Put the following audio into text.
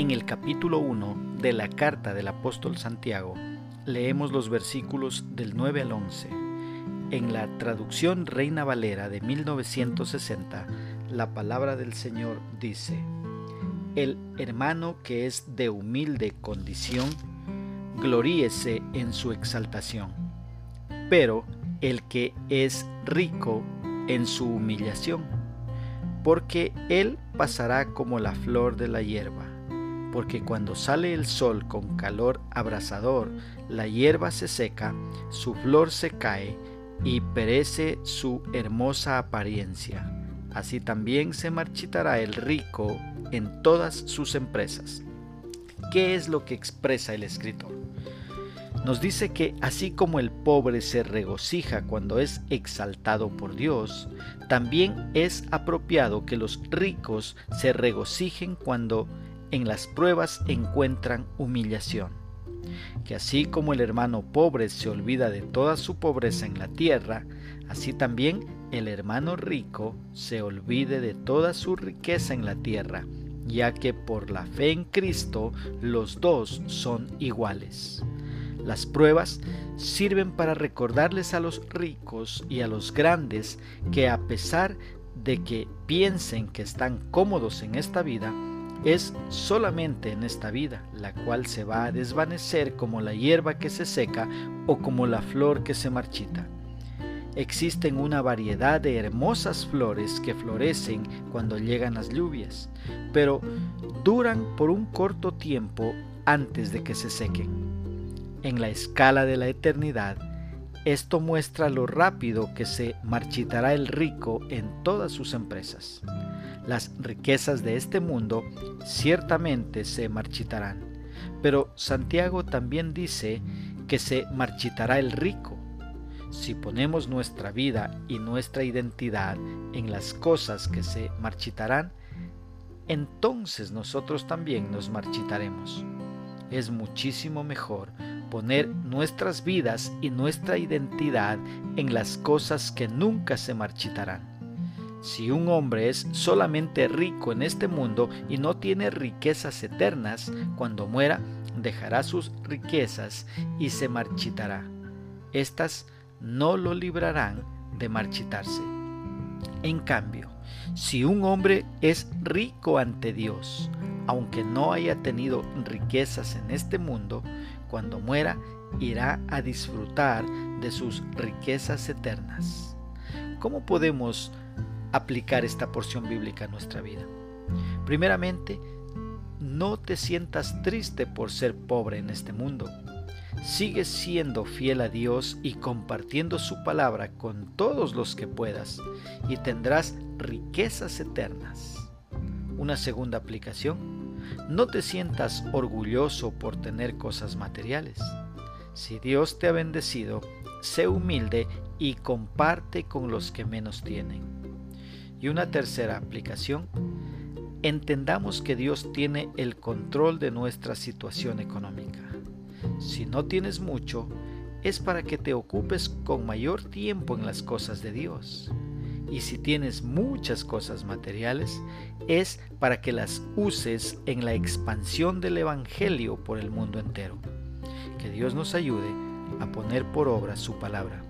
En el capítulo 1 de la carta del apóstol Santiago, leemos los versículos del 9 al 11. En la traducción Reina Valera de 1960, la palabra del Señor dice, El hermano que es de humilde condición, gloríese en su exaltación, pero el que es rico en su humillación, porque él pasará como la flor de la hierba porque cuando sale el sol con calor abrasador, la hierba se seca, su flor se cae y perece su hermosa apariencia. Así también se marchitará el rico en todas sus empresas. ¿Qué es lo que expresa el escritor? Nos dice que así como el pobre se regocija cuando es exaltado por Dios, también es apropiado que los ricos se regocijen cuando en las pruebas encuentran humillación. Que así como el hermano pobre se olvida de toda su pobreza en la tierra, así también el hermano rico se olvide de toda su riqueza en la tierra, ya que por la fe en Cristo los dos son iguales. Las pruebas sirven para recordarles a los ricos y a los grandes que a pesar de que piensen que están cómodos en esta vida, es solamente en esta vida, la cual se va a desvanecer como la hierba que se seca o como la flor que se marchita. Existen una variedad de hermosas flores que florecen cuando llegan las lluvias, pero duran por un corto tiempo antes de que se sequen. En la escala de la eternidad, esto muestra lo rápido que se marchitará el rico en todas sus empresas. Las riquezas de este mundo ciertamente se marchitarán, pero Santiago también dice que se marchitará el rico. Si ponemos nuestra vida y nuestra identidad en las cosas que se marchitarán, entonces nosotros también nos marchitaremos. Es muchísimo mejor poner nuestras vidas y nuestra identidad en las cosas que nunca se marchitarán. Si un hombre es solamente rico en este mundo y no tiene riquezas eternas, cuando muera dejará sus riquezas y se marchitará. Estas no lo librarán de marchitarse. En cambio, si un hombre es rico ante Dios, aunque no haya tenido riquezas en este mundo, cuando muera irá a disfrutar de sus riquezas eternas. ¿Cómo podemos aplicar esta porción bíblica a nuestra vida. Primeramente, no te sientas triste por ser pobre en este mundo. Sigue siendo fiel a Dios y compartiendo su palabra con todos los que puedas y tendrás riquezas eternas. Una segunda aplicación, no te sientas orgulloso por tener cosas materiales. Si Dios te ha bendecido, sé humilde y comparte con los que menos tienen. Y una tercera aplicación, entendamos que Dios tiene el control de nuestra situación económica. Si no tienes mucho, es para que te ocupes con mayor tiempo en las cosas de Dios. Y si tienes muchas cosas materiales, es para que las uses en la expansión del Evangelio por el mundo entero. Que Dios nos ayude a poner por obra su palabra.